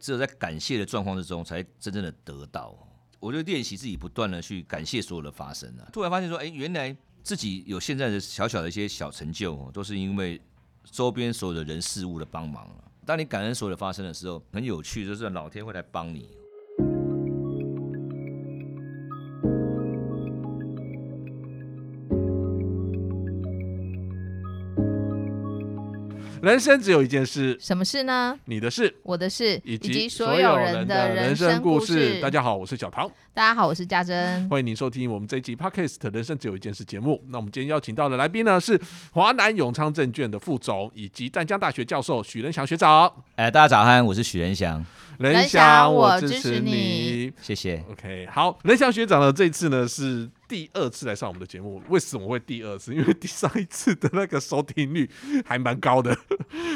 只有在感谢的状况之中，才真正的得到。我就练习自己不断的去感谢所有的发生啊，突然发现说，哎，原来自己有现在的小小的一些小成就，都是因为周边所有的人事物的帮忙。当你感恩所有的发生的时候，很有趣，就是老天会来帮你。人生只有一件事，什么事呢？你的事，我的事，以及所有人的人生故事。大家好，我是小唐。大家好，我是嘉珍。欢迎您收听我们这一集 Podcast《人生只有一件事》节目。那我们今天邀请到的来宾呢，是华南永昌证券的副总，以及淡江大学教授许仁祥学长。哎，大家早安，我是许仁祥。仁祥，我支持你，谢谢。OK，好，仁祥学长呢，这次呢是。第二次来上我们的节目，为什么会第二次？因为第上一次的那个收听率 还蛮高的，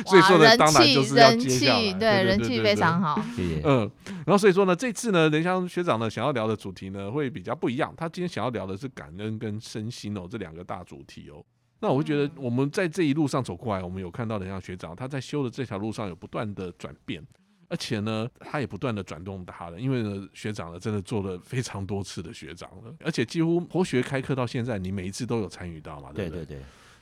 所以说呢，当然就是要接下来，对，人气非常好。嗯，然后所以说呢，这次呢，任香学长呢想要聊的主题呢会比较不一样，他今天想要聊的是感恩跟身心哦这两个大主题哦。那我会觉得我们在这一路上走过来，我们有看到任香学长他在修的这条路上有不断的转变。而且呢，他也不断的转动他了，因为呢，学长呢真的做了非常多次的学长了，而且几乎活学开课到现在，你每一次都有参与到嘛？对对对，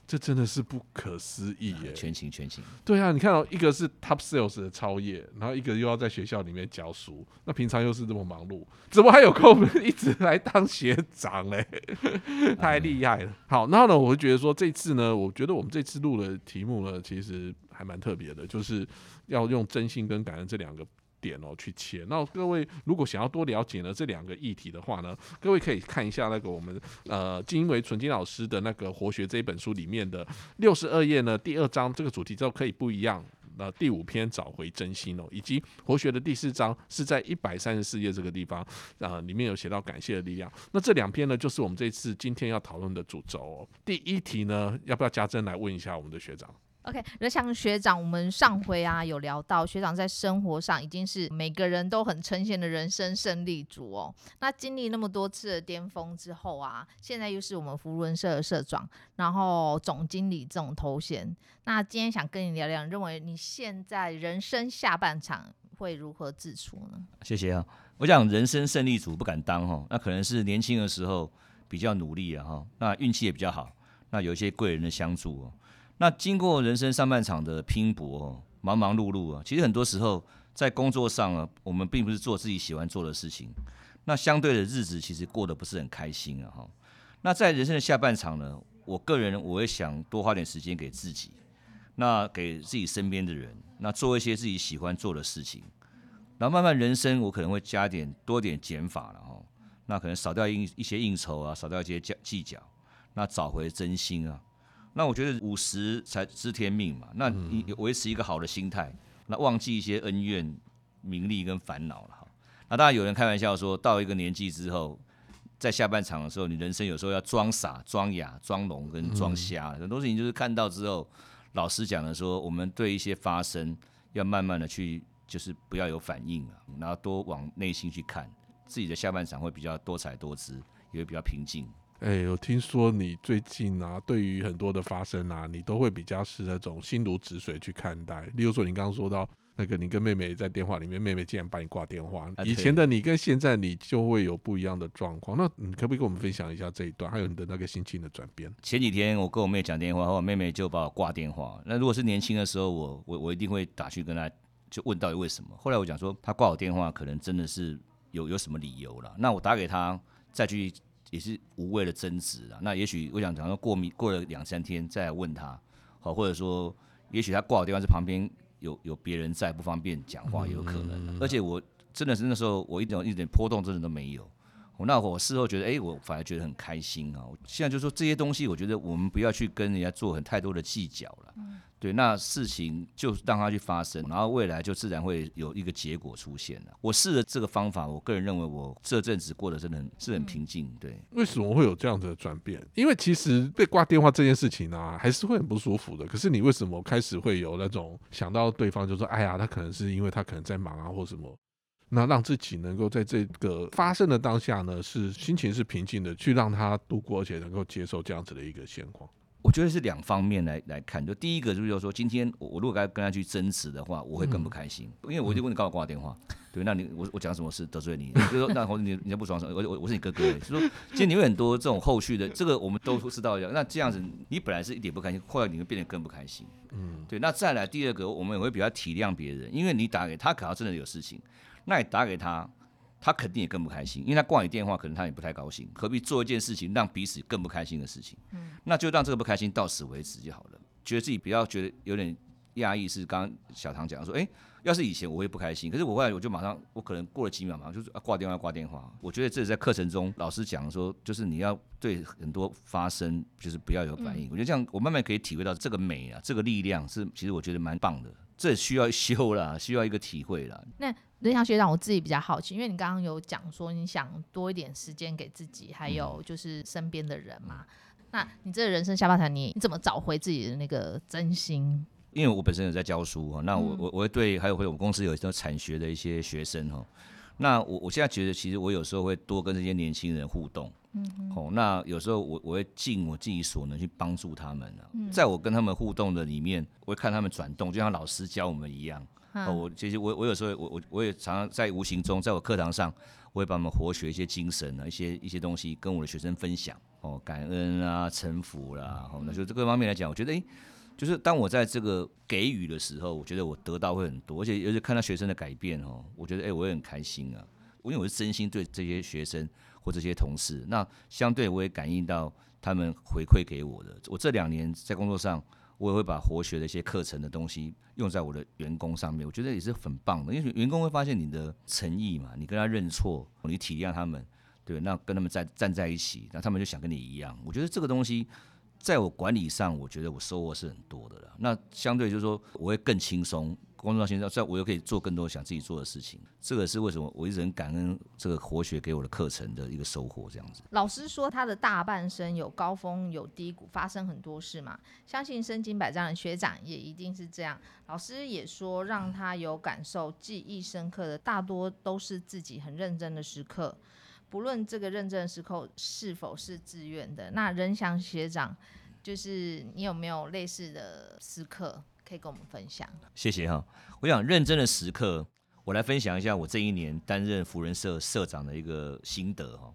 这真的是不可思议耶！全勤全勤。对啊，你看到一个是 top sales 的超越，然后一个又要在学校里面教书，那平常又是这么忙碌，怎么还有空 一直来当学长嘞？太厉害了！好，然后呢，我会觉得说这次呢，我觉得我们这次录的题目呢，其实还蛮特别的，就是。要用真心跟感恩这两个点哦去切。那各位如果想要多了解呢这两个议题的话呢，各位可以看一下那个我们呃金为纯金老师的那个活学这一本书里面的六十二页呢第二章这个主题之后可以不一样。那第五篇找回真心哦，以及活学的第四章是在一百三十四页这个地方啊，里面有写到感谢的力量。那这两篇呢，就是我们这次今天要讨论的主轴哦。第一题呢，要不要家珍来问一下我们的学长？OK，那像学长，我们上回啊有聊到，学长在生活上已经是每个人都很称羡的人生胜利组哦。那经历那么多次的巅峰之后啊，现在又是我们福伦社的社长，然后总经理这种头衔。那今天想跟你聊聊，认为你现在人生下半场会如何自处呢？谢谢啊，我想人生胜利组不敢当哈，那可能是年轻的时候比较努力啊哈，那运气也比较好，那有一些贵人的相助哦。那经过人生上半场的拼搏，忙忙碌碌啊，其实很多时候在工作上啊，我们并不是做自己喜欢做的事情，那相对的日子其实过得不是很开心啊哈。那在人生的下半场呢，我个人我会想多花点时间给自己，那给自己身边的人，那做一些自己喜欢做的事情，然后慢慢人生我可能会加点多点减法了哈，那可能少掉应一些应酬啊，少掉一些计计较，那找回真心啊。那我觉得五十才知天命嘛，那你维持一个好的心态，那忘记一些恩怨、名利跟烦恼了哈。那当然有人开玩笑说，到一个年纪之后，在下半场的时候，你人生有时候要装傻、装哑、装聋跟装瞎，很多事情就是看到之后，老师讲的说，我们对一些发生要慢慢的去，就是不要有反应啊，然后多往内心去看，自己的下半场会比较多彩多姿，也会比较平静。哎，我听说你最近啊，对于很多的发生啊，你都会比较是那种心如止水去看待。例如说，你刚刚说到那个，你跟妹妹在电话里面，妹妹竟然把你挂电话。以前的你跟现在你就会有不一样的状况。那你可不可以跟我们分享一下这一段，还有你的那个心情的转变？前几天我跟我妹讲电话，我妹妹就把我挂电话。那如果是年轻的时候，我我我一定会打去跟她就问到底为什么。后来我讲说，她挂我电话可能真的是有有什么理由了。那我打给她再去。也是无谓的争执啊。那也许我想讲说，过明过了两三天再问他，好，或者说，也许他挂的地方是旁边有有别人在，不方便讲话也，有可能。而且我真的是那时候我一点一点波动真的都没有。我那我事后觉得，哎，我反而觉得很开心啊。现在就说这些东西，我觉得我们不要去跟人家做很太多的计较了。对，那事情就让它去发生，然后未来就自然会有一个结果出现了。我试了这个方法，我个人认为我这阵子过得真的很是很平静。对，为什么会有这样子的转变？因为其实被挂电话这件事情呢，还是会很不舒服的。可是你为什么开始会有那种想到对方就说，哎呀，他可能是因为他可能在忙啊，或什么？那让自己能够在这个发生的当下呢，是心情是平静的，去让他度过，而且能够接受这样子的一个现况。我觉得是两方面来来看，就第一个就是说，今天我我如果该跟他去争执的话，我会更不开心，因为我就问你刚好挂我电话，对，那你我我讲什么事？得罪你，就说那或者你你不爽我我我是你哥哥，所以说今天你有很多这种后续的，这个我们都知道那这样子你本来是一点不开心，后来你会变得更不开心，嗯，对，那再来第二个，我们也会比较体谅别人，因为你打给他可能真的有事情，那你打给他。他肯定也更不开心，因为他挂你电话，可能他也不太高兴。何必做一件事情让彼此更不开心的事情？嗯，那就让这个不开心到此为止就好了。觉得自己不要觉得有点压抑，是刚刚小唐讲说，哎，要是以前我会不开心，可是我后来我就马上，我可能过了几秒嘛，就是挂电话挂电话。我觉得这是在课程中老师讲说，就是你要对很多发生，就是不要有反应。我觉得这样，我慢慢可以体会到这个美啊，这个力量是其实我觉得蛮棒的。这需要修啦，需要一个体会啦。那任翔学长，我自己比较好奇，因为你刚刚有讲说你想多一点时间给自己，还有就是身边的人嘛。那你这人生下半场，你你怎么找回自己的那个真心？因为我本身有在教书哈，那我我我会对还有会我们公司有一些产学的一些学生哈。那我我现在觉得，其实我有时候会多跟这些年轻人互动。嗯，哦，那有时候我我会尽我自己所能去帮助他们啊。在我跟他们互动的里面，我会看他们转动，就像老师教我们一样。哦，我其实我我有时候我我我也常常在无形中，在我课堂上，我会把我们活学一些精神啊，一些一些东西跟我的学生分享。哦，感恩啊，臣服啦，哦，那就这个方面来讲，我觉得诶，就是当我在这个给予的时候，我觉得我得到会很多，而且尤其看到学生的改变哦，我觉得诶，我也很开心啊。因为我是真心对这些学生。或这些同事，那相对我也感应到他们回馈给我的。我这两年在工作上，我也会把活学的一些课程的东西用在我的员工上面，我觉得也是很棒的。因为员工会发现你的诚意嘛，你跟他认错，你体谅他们，对，那跟他们在站在一起，那他们就想跟你一样。我觉得这个东西在我管理上，我觉得我收获是很多的了。那相对就是说，我会更轻松。工作到现在，在我又可以做更多想自己做的事情，这个是为什么我一直很感恩这个活学给我的课程的一个收获。这样子，老师说他的大半生有高峰有低谷，发生很多事嘛。相信身经百战的学长也一定是这样。老师也说，让他有感受、记忆深刻的，大多都是自己很认真的时刻，不论这个认真的时刻是否是自愿的。那仁祥学长，就是你有没有类似的时刻？可以跟我们分享，谢谢哈。我想认真的时刻，我来分享一下我这一年担任福人社社长的一个心得哈。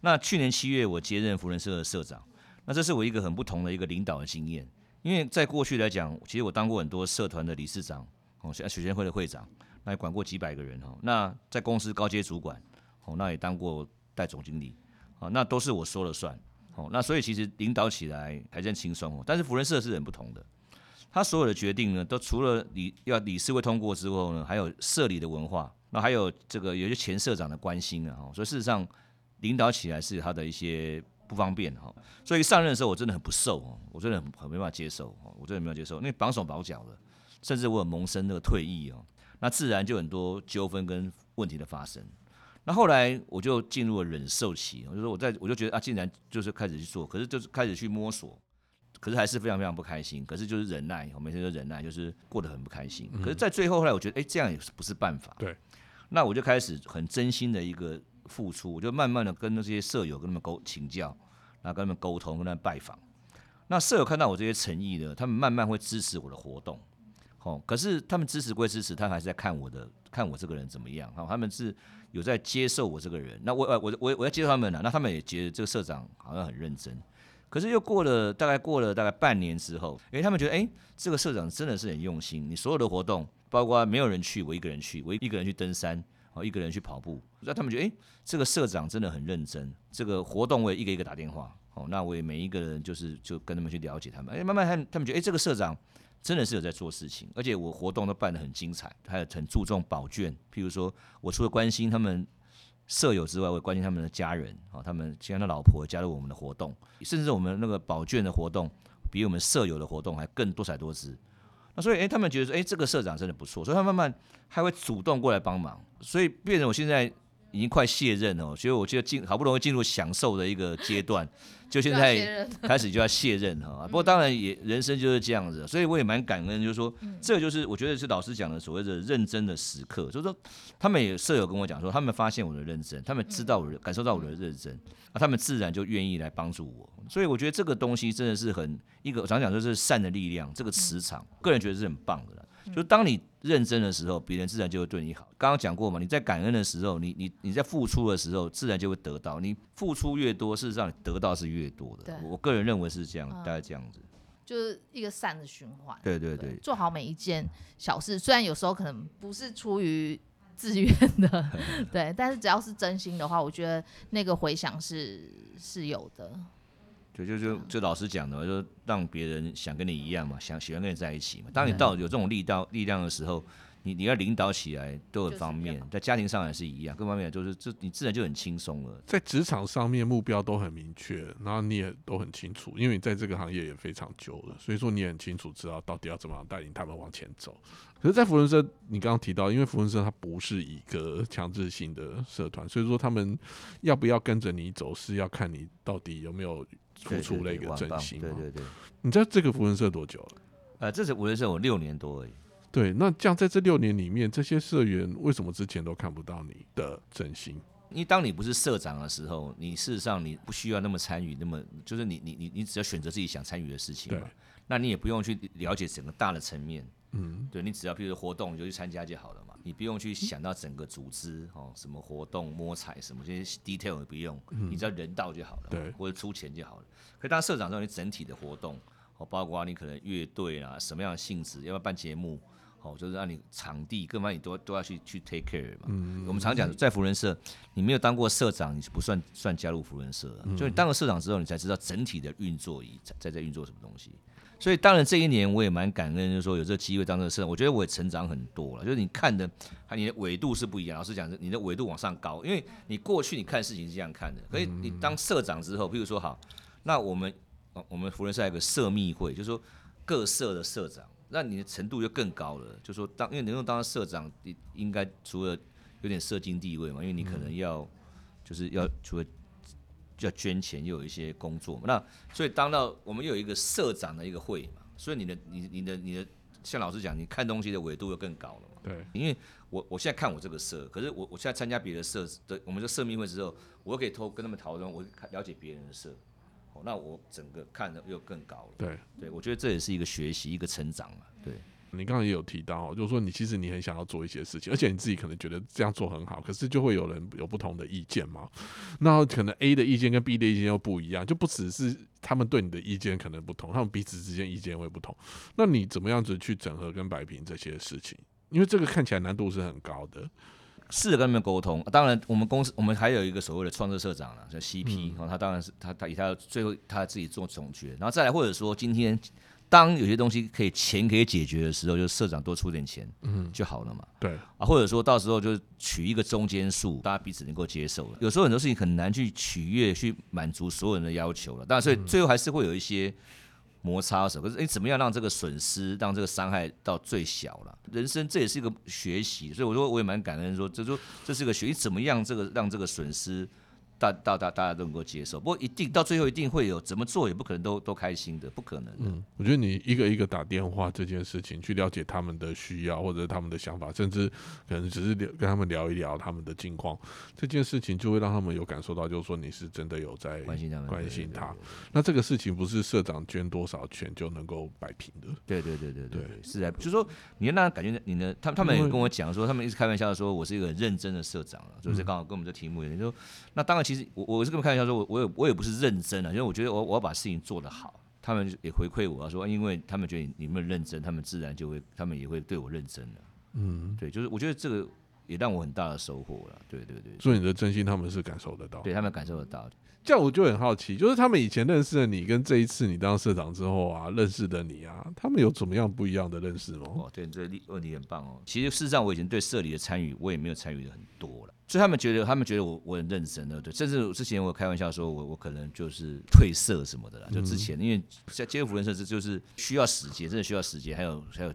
那去年七月我接任福人社的社长，那这是我一个很不同的一个领导的经验。因为在过去来讲，其实我当过很多社团的理事长，哦，像学生会的会长，那也管过几百个人哈。那在公司高阶主管，哦，那也当过代总经理，啊，那都是我说了算，哦，那所以其实领导起来还算轻松哦。但是福人社是很不同的。他所有的决定呢，都除了理要理事会通过之后呢，还有社里的文化，那还有这个有些前社长的关心啊，所以事实上领导起来是他的一些不方便哈。所以上任的时候我真的很不受哦，我真的很很没办法接受哦，我真的没有接受，因为绑手绑脚的，甚至我有萌生那个退役哦，那自然就很多纠纷跟问题的发生。那后来我就进入了忍受期，我就说我在我就觉得啊，竟然就是开始去做，可是就是开始去摸索。可是还是非常非常不开心，可是就是忍耐，我每天都忍耐，就是过得很不开心。可是，在最后后来，我觉得，哎，这样也不是办法。对，那我就开始很真心的一个付出，我就慢慢的跟那些舍友跟他们沟请教，然后跟他们沟通，跟他们拜访。那舍友看到我这些诚意呢，他们慢慢会支持我的活动。哦，可是他们支持归支持，他们还是在看我的，看我这个人怎么样。好，他们是有在接受我这个人。那我呃我我我要接受他们了，那他们也觉得这个社长好像很认真。可是又过了大概过了大概半年之后，诶，他们觉得诶，这个社长真的是很用心。你所有的活动，包括没有人去，我一个人去，我一个人去登山，哦，一个人去跑步，那他们觉得诶，这个社长真的很认真。这个活动我也一个一个打电话，哦，那我也每一个人就是就跟他们去了解他们。诶，慢慢他他们觉得诶，这个社长真的是有在做事情，而且我活动都办得很精彩，还有很注重保卷。譬如说我除了关心他们。舍友之外，我也关心他们的家人啊，他们其他的老婆加入我们的活动，甚至我们那个保卷的活动，比我们舍友的活动还更多彩多姿。那所以，哎，他们觉得说，哎，这个社长真的不错，所以他慢慢还会主动过来帮忙。所以，变成我现在已经快卸任了，所以我觉得进好不容易进入享受的一个阶段，就现在 开始就要卸任哈。不过当然也人生就是这样子，所以我也蛮感恩，就是说这就是我觉得是老师讲的所谓的认真的时刻，就是说他们也舍友跟我讲说，他们发现我的认真，他们知道我的感受到我的认真，啊，他们自然就愿意来帮助我。所以我觉得这个东西真的是很一个，我常讲就是善的力量，这个磁场，个人觉得是很棒的啦。就当你认真的时候，别人自然就会对你好。刚刚讲过嘛，你在感恩的时候，你你你在付出的时候，自然就会得到。你付出越多，事实上你得到是越多的。我我个人认为是这样，嗯大概这样子。就是一个善的循环。对对对，做好每一件小事，虽然有时候可能不是出于自愿的，对，但是只要是真心的话，我觉得那个回响是是有的。对，就就就老师讲的嘛，就让别人想跟你一样嘛，想喜欢跟你在一起嘛。当你到有这种力道力量的时候，你你要领导起来都很方便，在家庭上也是一样，各方面就是这你自然就很轻松了。在职场上面目标都很明确，然后你也都很清楚，因为你在这个行业也非常久了，所以说你也很清楚知道到底要怎么样带领他们往前走。可是，在福伦社，你刚刚提到，因为福伦社它不是一个强制性的社团，所以说他们要不要跟着你走，是要看你到底有没有付出了一个真心嘛。对对对，你在这个福伦社多久了？呃，这是我人社我六年多而已。对，那这样在这六年里面，这些社员为什么之前都看不到你的真心？因为当你不是社长的时候，你事实上你不需要那么参与，那么就是你你你你只要选择自己想参与的事情嘛对，那你也不用去了解整个大的层面，嗯，对你只要譬如活动你就去参加就好了嘛，你不用去想到整个组织哦，什么活动摸彩什么这些 detail 也不用，你只要人到就好了，嗯对或者出钱就好了。可当社长之后，你整体的活动哦，包括你可能乐队啊，什么样的性质，要不要办节目。哦，就是让你场地各方面你都都要去去 take care 嘛。嗯我们常讲，在福人社，你没有当过社长，你是不算算加入福人社的。嗯就你当了社长之后，你才知道整体的运作以在在在运作什么东西。所以当然这一年我也蛮感恩，就是说有这个机会当这个社长，我觉得我也成长很多了。就是你看的，还你的纬度是不一样。老实讲，你的纬度往上高，因为你过去你看事情是这样看的，可以你当社长之后，譬如说好，那我们呃我们福人社有个社密会，就是说各社的社长，那你的程度就更高了。就说当因为能够当社长，你应该除了有点社经地位嘛，因为你可能要就是要除了要捐钱，又有一些工作嘛。那所以当到我们又有一个社长的一个会嘛，所以你的你你的你的像老师讲，你看东西的维度又更高了嘛。对，因为我我现在看我这个社，可是我我现在参加别的社的我们这社密会之后，我又可以偷跟他们讨论，我看了解别人的社，哦，那我整个看的又更高了。对。对，我觉得这也是一个学习，一个成长嘛。对，你刚刚也有提到哦，就是说你其实你很想要做一些事情，而且你自己可能觉得这样做很好，可是就会有人有不同的意见嘛。那可能 A 的意见跟 B 的意见又不一样，就不只是他们对你的意见可能不同，他们彼此之间意见会不同。那你怎么样子去整合跟摆平这些事情？因为这个看起来难度是很高的。试着跟他们沟通。当然，我们公司我们还有一个所谓的创设社长了，叫 CP，然后他当然是他他以他最后他自己做总决，然后再来或者说今天当有些东西可以钱可以解决的时候，就社长多出点钱，嗯，就好了嘛。对，啊，或者说到时候就取一个中间数，大家彼此能够接受了。有时候很多事情很难去取悦、去满足所有人的要求了，当然，所以最后还是会有一些摩擦什么。可是，你怎么样让这个损失、让这个伤害到最小了？人生这也是一个学习，所以我说我也蛮感恩说，这说这是个学习，怎么样这个让这个损失。大大大大家都能够接受，不过一定到最后一定会有怎么做也不可能都都开心的，不可能的。嗯，我觉得你一个一个打电话这件事情，去了解他们的需要或者他们的想法，甚至可能只是聊跟他们聊一聊他们的近况，这件事情就会让他们有感受到，就是说你是真的有在关心他们，关心他对。那这个事情不是社长捐多少钱就能够摆平的。对对对对对是啊，就是说你要让他感觉你的，他他们也跟我讲说，他们一直开玩笑说我是一个很认真的社长了，就是刚好跟我们这题目有点说，那当然其实我我是跟他们开玩笑说，我我也我也不是认真啊，因为我觉得我我要把事情做得好，他们也回馈我说，因为他们觉得你们认真，他们自然就会，他们也会对我认真的，嗯，对，就是我觉得这个也让我很大的收获了，对对对，所以你的真心他们是感受得到。对他们感受得到，这样我就很好奇，就是他们以前认识的你，跟这一次你当社长之后啊，认识的你啊，他们有怎么样不一样的认识吗？哦，对，这个问题很棒哦。其实事实上，我以前对社里的参与，我也没有参与的很多了，所以他们觉得，他们觉得我我很认真的，对。甚至之前我开玩笑说我我可能就是退社什么的啦，就之前、因为在接触福人社这就是需要时间，真的需要时间，还有还有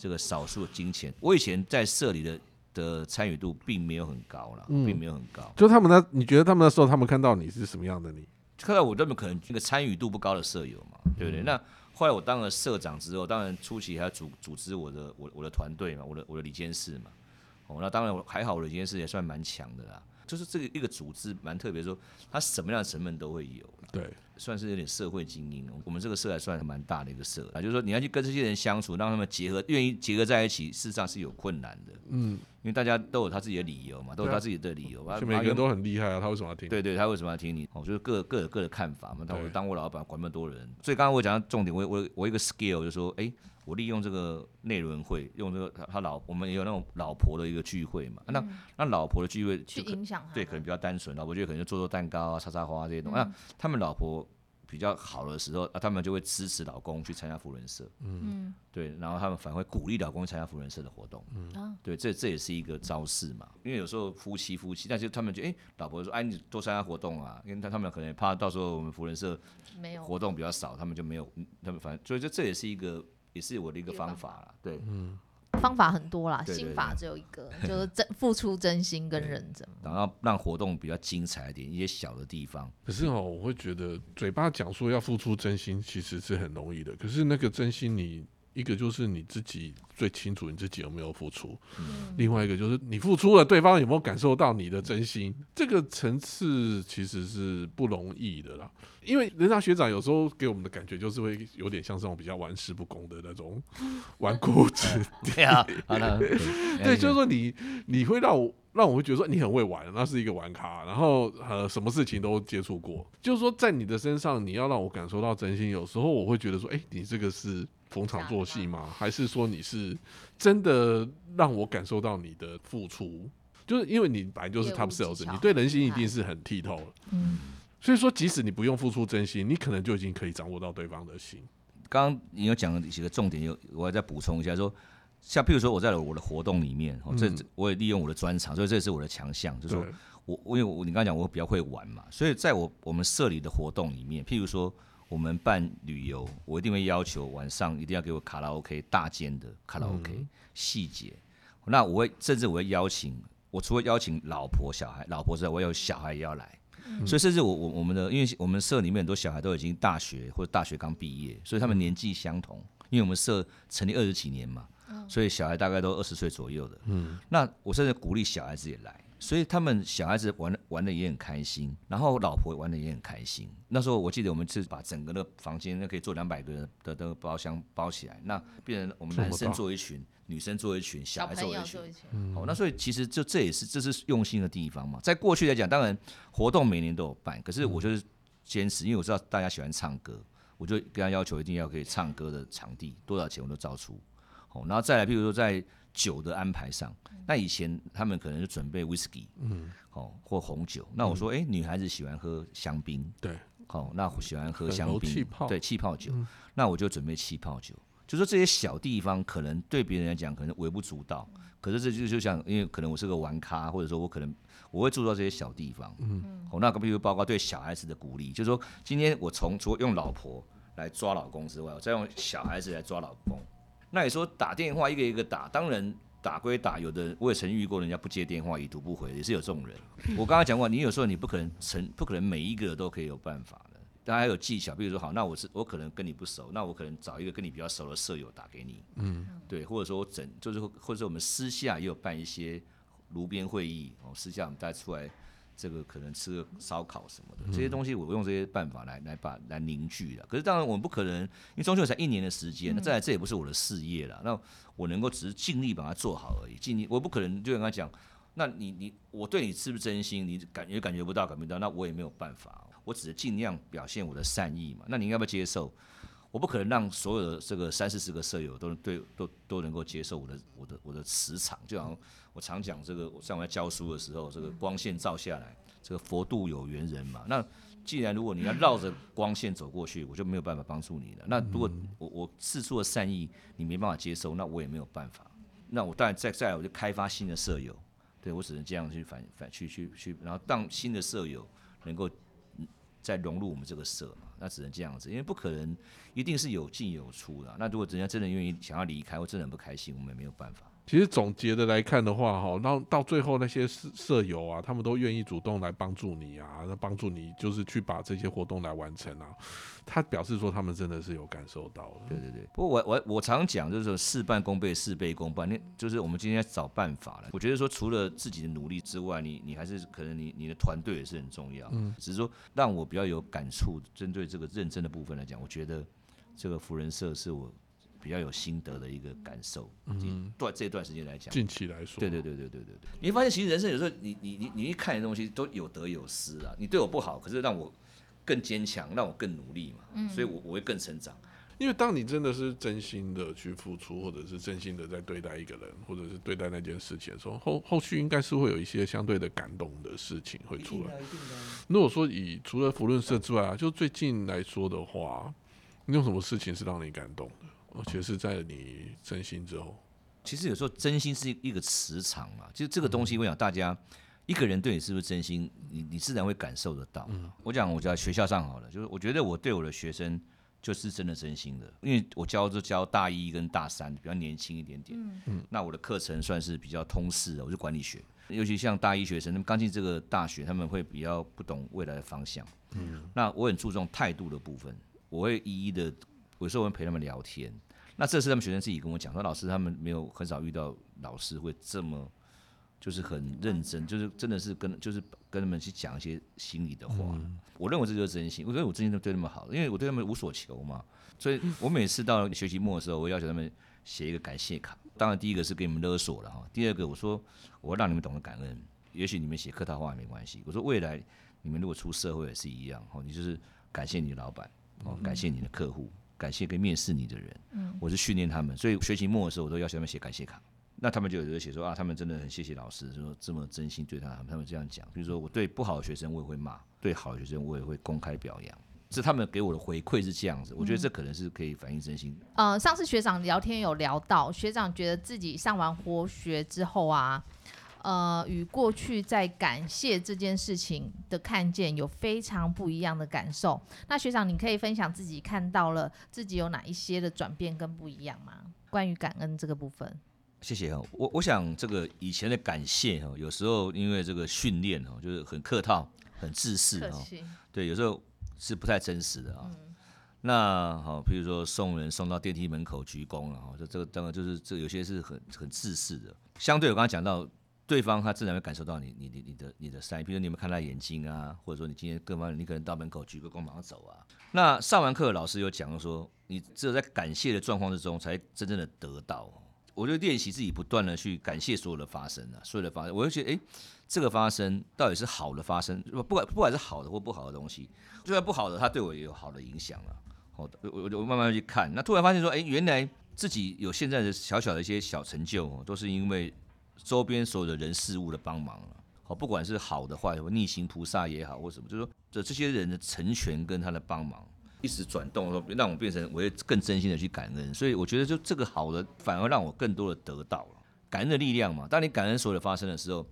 这个少数的金钱。我以前在社里的的参与度并没有很高了，嗯并没有很高。就他们那，你觉得他们那时候他们看到你是什么样的你？看到我根本可能一个参与度不高的舍友嘛，对不对？那后来我当了社长之后，当然初期还要组组织我的我我的团队嘛，我的我的理监事嘛。哦，那当然我还好，我的理监事也算蛮强的啦。就是这个一个组织蛮特别，说他什么样的成分都会有。对，算是有点社会精英哦。我们这个社还算蛮大的一个社啊，就是说你要去跟这些人相处，让他们结合，愿意结合在一起，事实上是有困难的，嗯，因为大家都有他自己的理由嘛，都有他自己的理由。啊就每个人都很厉害啊，他为什么要听？对对，他为什么要听你？哦，就是各各有各的看法嘛。他我当过老板，管那么多人，所以刚刚我讲到重点，我我我一个 skill 就说，哎、我利用这个内轮会，用这个他他老，我们也有那种老婆的一个聚会嘛。那那老婆的聚会去影响对，可能比较单纯，老婆就可能就做做蛋糕啊、插插花这些嗯东西。那他们老婆比较好的时候，啊，他们就会支持老公去参加福人社，嗯。对，然后他们反而会鼓励老公参加福人社的活动，嗯。对，这这也是一个招式嘛。因为有时候夫妻夫妻，但是他们就哎、老婆说，哎，你多参加活动啊，因为他他们可能也怕到时候我们福人社没有。活动比较少，他们就没有，嗯他们反正所以这这也是一个也是我的一个方方法啦，对，嗯。方法很多啦，对对心法只有一个，就是真付出真心跟认真。然后让活动比较精彩一点，一些小的地方，可是哦，我会觉得嘴巴讲说要付出真心，其实是很容易的。可是那个真心你，一个就是你自己最清楚你自己有没有付出，嗯。另外一个就是你付出了，对方有没有感受到你的真心，这个层次其实是不容易的啦。因为人家学长有时候给我们的感觉就是会有点像这种比较玩世不恭的那种纨绔子对啊，好那 对对，就是说你你会让我让我会觉得说你很会玩，那是一个玩咖，然后呃什么事情都接触过，就是说在你的身上你要让我感受到真心，有时候我会觉得说，哎、你这个是逢场作戏吗？还是说你是真的让我感受到你的付出？就是因为你本来就是 top sales，你对人心一定是很剔透了。嗯，所以说，即使你不用付出真心，你可能就已经可以掌握到对方的心。刚刚你有讲了几个重点，有我要再补充一下说。像譬如说我在我的活动里面，哦，这我也利用我的专长，所以这也是我的强项，就是说，我我因为我你刚刚讲我比较会玩嘛，所以在我我们社里的活动里面，譬如说我们办旅游，我一定会要求晚上一定要给我卡拉 OK 大间的卡拉 OK 细节，那我会甚至我会邀请，我除了邀请老婆小孩，老婆之外，我有小孩也要来。所以甚至我我我们的，因为我们社里面很多小孩都已经大学或者大学刚毕业，所以他们年纪相同。因为我们社成立二十几年嘛，所以小孩大概都二十岁左右的。嗯，那我甚至鼓励小孩子也来，所以他们小孩子玩玩的也很开心，然后老婆玩的也很开心。那时候我记得我们是把整个的房间那可以坐两百个人的的包厢包起来，那变成我们男生这么大坐一群，女生坐一群，小孩小朋坐一群友就。一起，哦，那所以其实就这也是这是用心的地方嘛。在过去来讲，当然活动每年都有办，可是我就是坚持，因为我知道大家喜欢唱歌，我就跟他要求一定要可以唱歌的场地，多少钱我都照出。哦，然后再来，譬如说在酒的安排上，那以前他们可能就准备 whisky，嗯，哦或红酒。那我说，哎、女孩子喜欢喝香槟，对，哦，那喜欢喝香槟，气泡对气泡酒，那我就准备气泡酒。就说这些小地方可能对别人来讲可能微不足道，可是这就就像因为可能我是个玩咖，或者说我可能我会注重这些小地方。嗯，哦，那个比如包括对小孩子的鼓励，就是说今天我从除了用老婆来抓老公之外，我再用小孩子来抓老公。那你说打电话一个一个打，当然打归打，有的我也曾遇过人家不接电话，已读不回，也是有这种人。我刚刚讲过，你有时候你不可能成，不可能每一个都可以有办法的，当然还有技巧。比如说，好，那我是我可能跟你不熟，那我可能找一个跟你比较熟的舍友打给你，嗯，对，或者说我整就是或者说我们私下也有办一些炉边会议，哦，私下我们带出来。这个可能吃个烧烤什么的，这些东西我用这些办法来来把来凝聚的。可是当然我们不可能，因为中秋才一年的时间，那再来这也不是我的事业了。那我能够只是尽力把它做好而已，尽力我不可能就跟他讲，那你你我对你是不是真心，你感觉感觉不到感觉不到，那我也没有办法，我只是尽量表现我的善意嘛。那你要不要接受？我不可能让所有的这个三四十个舍友都对都都能够接受我的我的我的磁场，就好像我常讲这个，像我在教书的时候，这个光线照下来，这个佛度有缘人嘛。那既然如果你要绕着光线走过去，我就没有办法帮助你了。那如果我我四处的善意你没办法接受，那我也没有办法。那我当然再再来我就开发新的舍友，对我只能这样去反反去去去，然后让新的舍友能够嗯再融入我们这个社嘛，那只能这样子，因为不可能一定是有进有出的。那如果人家真的愿意想要离开，或真的很不开心，我们也没有办法。其实总结的来看的话，哈，到到最后那些舍舍友啊，他们都愿意主动来帮助你啊，那帮助你就是去把这些活动来完成啊。他表示说，他们真的是有感受到的。对对对，不过我我我常讲就是说事半功倍，事倍功半。那就是我们今天找办法了。我觉得说除了自己的努力之外，你你还是可能你你的团队也是很重要。嗯，只是说让我比较有感触，针对这个认真的部分来讲，我觉得这个福人社是我比较有心得的一个感受。嗯，段这段时间来讲，近期来说，对对对对对对对，你会发现其实人生有时候你你你你一看的东西都有得有失啊。你对我不好，可是让我更坚强，让我更努力嘛。嗯，所以我我会更成长。因为当你真的是真心的去付出，或者是真心的在对待一个人，或者是对待那件事情的时候，后后续应该是会有一些相对的感动的事情会出来。如果说以除了福伦社之外啊，就最近来说的话，你有什么事情是让你感动的？而且是在你真心之后，其实有时候真心是一个磁场嘛。其实这个东西，我想大家一个人对你是不是真心，你你自然会感受得到。我讲我在学校上好了，就是我觉得我对我的学生。就是真的真心的，因为我教就教大一跟大三，比较年轻一点点。嗯嗯。那我的课程算是比较通识的，我是管理学，尤其像大一学生，他们刚进这个大学，他们会比较不懂未来的方向。嗯。那我很注重态度的部分，我会一一的，有时候我会陪他们聊天。那这是他们学生自己跟我讲，说老师他们没有很少遇到老师会这么。就是很认真，就是真的是跟就是跟他们去讲一些心里的话。我认为这就是真心，我觉得我真心都对他们好，因为我对他们无所求嘛。所以我每次到学期末的时候，我要求他们写一个感谢卡。当然，第一个是给你们勒索了哈。第二个，我说我让你们懂得感恩。也许你们写客套话也没关系。我说未来你们如果出社会也是一样哈，你就是感谢你的老板哦，感谢你的客户，感谢跟面试你的人。嗯，我是训练他们，所以学期末的时候，我都要求他们写感谢卡。那他们就有人写说啊，他们真的很谢谢老师，说这么真心对他，他们这样讲。比如说我对不好的学生我也会骂，对好的学生我也会公开表扬。是他们给我的回馈是这样子，我觉得这可能是可以反映真心。呃，上次学长聊天有聊到，学长觉得自己上完活学之后啊，呃，与过去在感谢这件事情的看见有非常不一样的感受。那学长，你可以分享自己看到了自己有哪一些的转变跟不一样吗？关于感恩这个部分。谢谢哈，我我想这个以前的感谢哈，有时候因为这个训练哈，就是很客套、很自私哈，对，有时候是不太真实的啊。那好，比如说送人送到电梯门口鞠躬了哈，这这个当然就是这有些是很很自私的。相对我刚刚讲到，对方他自然会感受到你你你你的你的善意，比如你有没有看他眼睛啊，或者说你今天各方面你可能到门口鞠个躬马上走啊。那上完课老师有讲说，你只有在感谢的状况之中，才真正的得到。我就练习自己不断的去感谢所有的发生啊，所有的发生，我就觉得，哎，这个发生到底是好的发生，不管不管是好的或不好的东西，就算不好的，它对我也有好的影响了。好的，我我慢慢去看，那突然发现说，哎，原来自己有现在的小小的一些小成就，都是因为周边所有的人事物的帮忙了。好，不管是好的坏的，逆行菩萨也好，或什么，就是说这这些人的成全跟他的帮忙。一时转动，说让我变成我也更真心的去感恩，所以我觉得就这个好的反而让我更多的得到了感恩的力量嘛。当你感恩所有的发生的时候，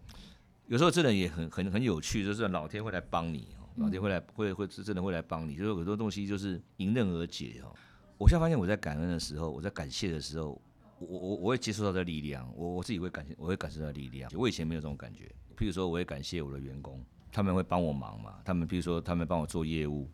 有时候真的也很很很有趣，就是老天会来帮你，老天会来会会是真的会来帮你，就是很多东西就是迎刃而解哦。我现在发现我在感恩的时候，我在感谢的时候，我我我会接受到这力量，我我自己会感谢，我会感受到力量。我以前没有这种感觉，譬如说我会感谢我的员工，他们会帮我忙嘛，他们譬如说他们帮我做业务。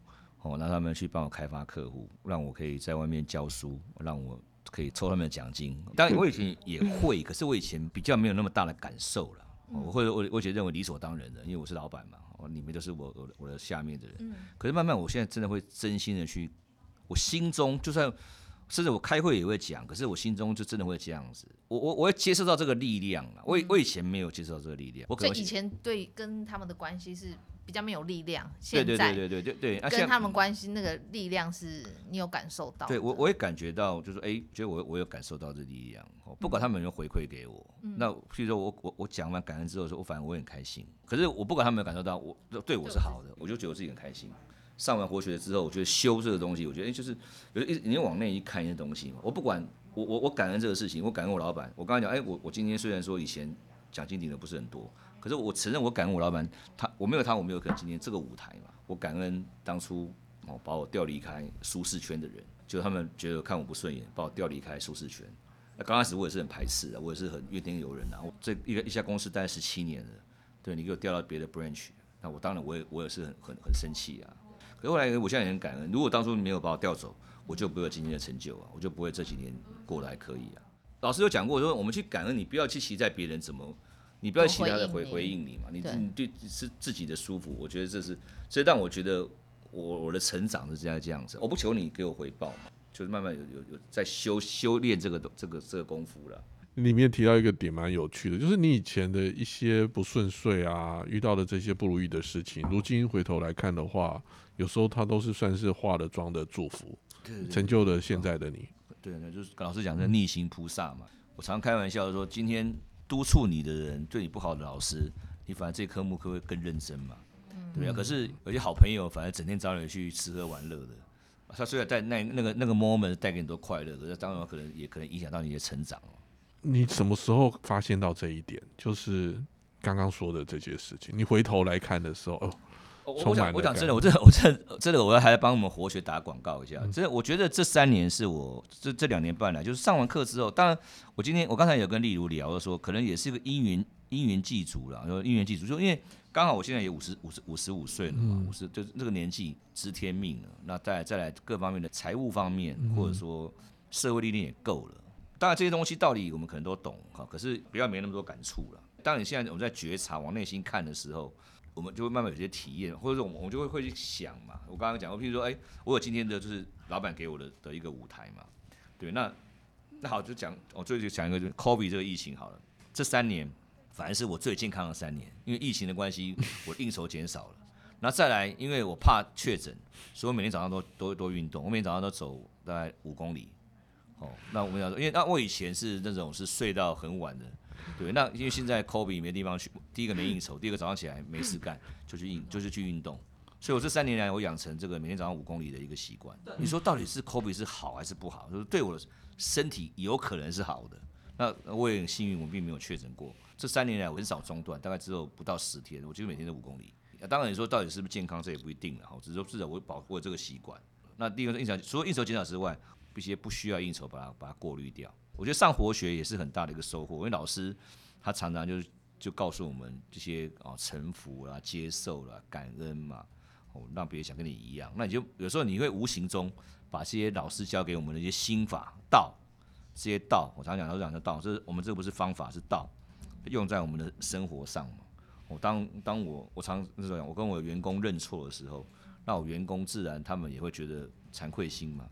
哦，让他们去帮我开发客户，让我可以在外面教书，让我可以抽他们的奖金。当然，我以前也会，可是我以前比较没有那么大的感受了。我会我我以前认为理所当然的，因为我是老板嘛，你们都是我我我的下面的人。嗯。可是慢慢，我现在真的会真心的去，我心中就算甚至我开会也会讲，可是我心中就真的会这样子。我我我会接受到这个力量啊！我我以前没有接受到这个力量。所以以前对跟他们的关系是。比较没有力量，现在对对对对对对，跟他们关系那个力量是你有感受到？对我我也感觉到，就是哎，觉得我我有感受到这力量，不管他们有没有回馈给我，那譬如说我我我讲完感恩之后，说我反正我很开心。可是我不管他们有感受到，我对我是好的，我就觉得我自己很开心。上完活学之后，我觉得修这个东西，我觉得哎，就是有一你往内一看一些东西嘛。我不管我我我感恩这个事情，我感恩我老板。我刚才讲，哎，我我今天虽然说以前奖金领的不是很多。可是我承认，我感恩我老板，他我没有他，我没有可能今天这个舞台嘛。我感恩当初哦把我调离开舒适圈的人，就他们觉得看我不顺眼，把我调离开舒适圈。那刚开始我也是很排斥的，我也是很怨天尤人啊。我这一个一家公司待十七年了，对你给我调到别的 branch，那我当然我也我也是很很很生气啊。可后来我现在也很感恩，如果当初没有把我调走，我就不会有今天的成就啊，我就不会这几年过得还可以啊。老师有讲过说，我们去感恩你，不要去期待别人怎么，你不要期待他的回回应你嘛，你你对是自己的舒服，我觉得这是，这让我觉得我我的成长是这样这样子，我不求你给我回报嘛。就是慢慢有有有在修修炼这个这个这个功夫了。里面提到一个点蛮有趣的，就是你以前的一些不顺遂啊，遇到的这些不如意的事情，如今回头来看的话，有时候它都是算是化了妆的祝福，成就了现在的你。对，那就是老师讲的逆行菩萨嘛。我常开玩笑说，今天督促你的人对你不好的老师，你反而这科目可会更认真嘛？对啊。可是有些好朋友，反而整天找你去吃喝玩乐的。他虽然带那那个那个 moment 带给你多快乐，可是当然可能也可能影响到你的成长你什么时候发现到这一点？就是刚刚说的这些事情，你回头来看的时候，哦，我讲我讲真的，我真的我真的真的，我要还要帮我们活学打广告一下。真的，我觉得这三年是我这这两年半来，就是上完课之后，当然我今天我刚才有跟例如聊说，可能也是一个因缘因缘际足了，说因缘际足，就因为。刚好我现在也五十五十五十五岁了嘛，五十就是这个年纪知天命了。那再再来各方面的财务方面，或者说社会历练也够了。当然这些东西道理我们可能都懂哈，可是不要没那么多感触了。当你现在我们在觉察往内心看的时候，我们就会慢慢有些体验，或者说我们就会会去想嘛。我刚刚讲过，譬如说，哎，我有今天的就是老板给我的的一个舞台嘛。对，那那好，就讲我最就讲一个，就是 COVID 这个疫情好了，这三年。反而是我最健康的三年，因为疫情的关系，我应酬减少了。那再来，因为我怕确诊，所以我每天早上都都都运动，我每天早上都走大概五公里。哦，那我们要说，因为那我以前是那种是睡到很晚的，对。那因为现在 COVID 没地方去，第一个没应酬，第二个早上起来没事干，就去运就是去运动。所以我这三年来，我养成这个每天早上五公里的一个习惯。你说到底是 COVID 是好还是不好？就是对我的身体有可能是好的。那我也很幸运，我并没有确诊过。这三年来我很少中断，大概只有不到十天，我几乎每天都五公里。当然你说到底是不是健康，这也不一定了哈。只是说至少我保护了这个习惯。那第一个应酬，除了应酬减少之外，一些不需要应酬，把它把它过滤掉。我觉得上活学也是很大的一个收获，因为老师他常常就就告诉我们这些啊臣服啦、接受啦、感恩嘛，哦让别人想跟你一样。那你就有时候你会无形中把这些老师教给我们的一些心法道，这些道，我常讲都讲的道，这是我们这个不是方法，是道。用在我们的生活上嘛？我当当我我常那种我跟我员工认错的时候，那我员工自然他们也会觉得惭愧心嘛。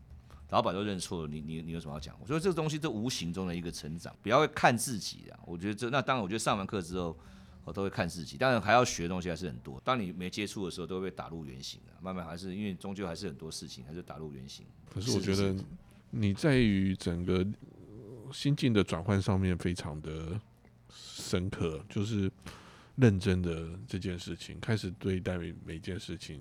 老板都认错了，你你你有什么要讲？我觉得这个东西，这无形中的一个成长，不要看自己啊。我觉得这那当然，我觉得上完课之后，我都会看自己。当然还要学的东西还是很多。当你没接触的时候，都会被打入原形的。慢慢还是因为终究还是很多事情还是打入原形。可是我觉得你在于整个心境的转换上面非常的。深刻就是认真的这件事情，开始对待每件事情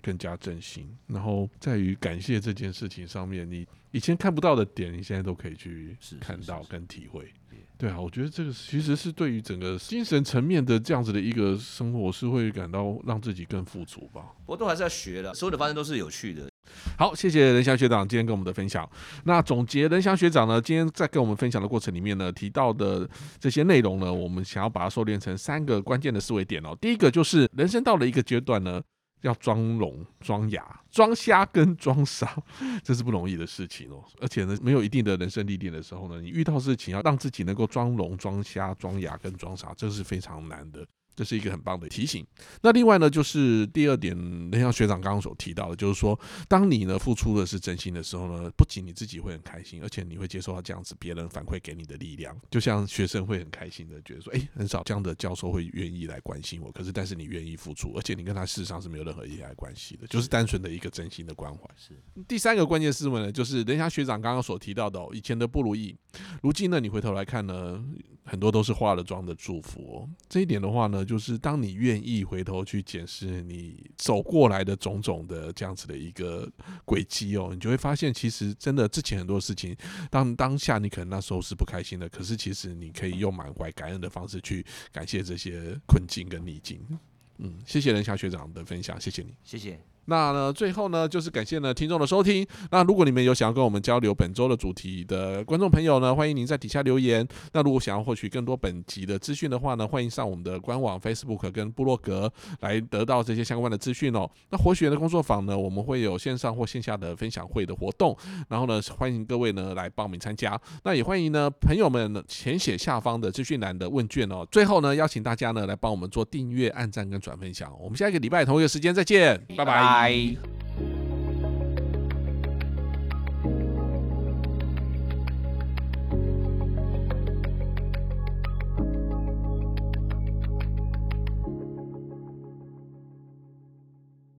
更加真心，然后在于感谢这件事情上面，你以前看不到的点，你现在都可以去看到跟体会。对啊，我觉得这个其实是对于整个精神层面的这样子的一个生活，是会感到让自己更富足吧。我都还是要学的，所有的发生都是有趣的。好，谢谢任翔学长今天跟我们的分享。那总结任翔学长呢，今天在跟我们分享的过程里面呢，提到的这些内容呢，我们想要把它收敛成三个关键的思维点哦。第一个就是人生到了一个阶段呢，要装聋、装哑、装瞎跟装傻，这是不容易的事情哦。而且呢，没有一定的人生历练的时候呢，你遇到事情要让自己能够装聋、装瞎、装哑跟装傻，这是非常难的。这是一个很棒的提醒。那另外呢，就是第二点，像学长刚刚所提到的，就是说，当你呢付出的是真心的时候呢，不仅你自己会很开心，而且你会接受到这样子别人反馈给你的力量。就像学生会很开心的觉得说，哎，很少这样的教授会愿意来关心我。可是，但是你愿意付出，而且你跟他事实上是没有任何依赖关系的，就是单纯的一个真心的关怀。是第三个关键思维呢，就是人家学长刚刚所提到的，哦以前的不如意，如今呢，你回头来看呢，很多都是化了妆的祝福。哦。这一点的话呢。就是当你愿意回头去检视你走过来的种种的这样子的一个轨迹哦，你就会发现，其实真的之前很多事情，当当下你可能那时候是不开心的，可是其实你可以用满怀感恩的方式去感谢这些困境跟逆境。嗯，谢谢任霞学长的分享，谢谢你，谢谢。那呢，最后呢，就是感谢呢听众的收听。那如果你们有想要跟我们交流本周的主题的观众朋友呢，欢迎您在底下留言。那如果想要获取更多本集的资讯的话呢，欢迎上我们的官网、Facebook 跟部落格来得到这些相关的资讯哦。那活学的工作坊呢，我们会有线上或线下的分享会的活动，然后呢，欢迎各位呢来报名参加。那也欢迎呢朋友们呢填写下方的资讯栏的问卷哦。最后呢，邀请大家呢来帮我们做订阅、按赞跟转分享。我们下一个礼拜同一个时间再见，拜拜。拜。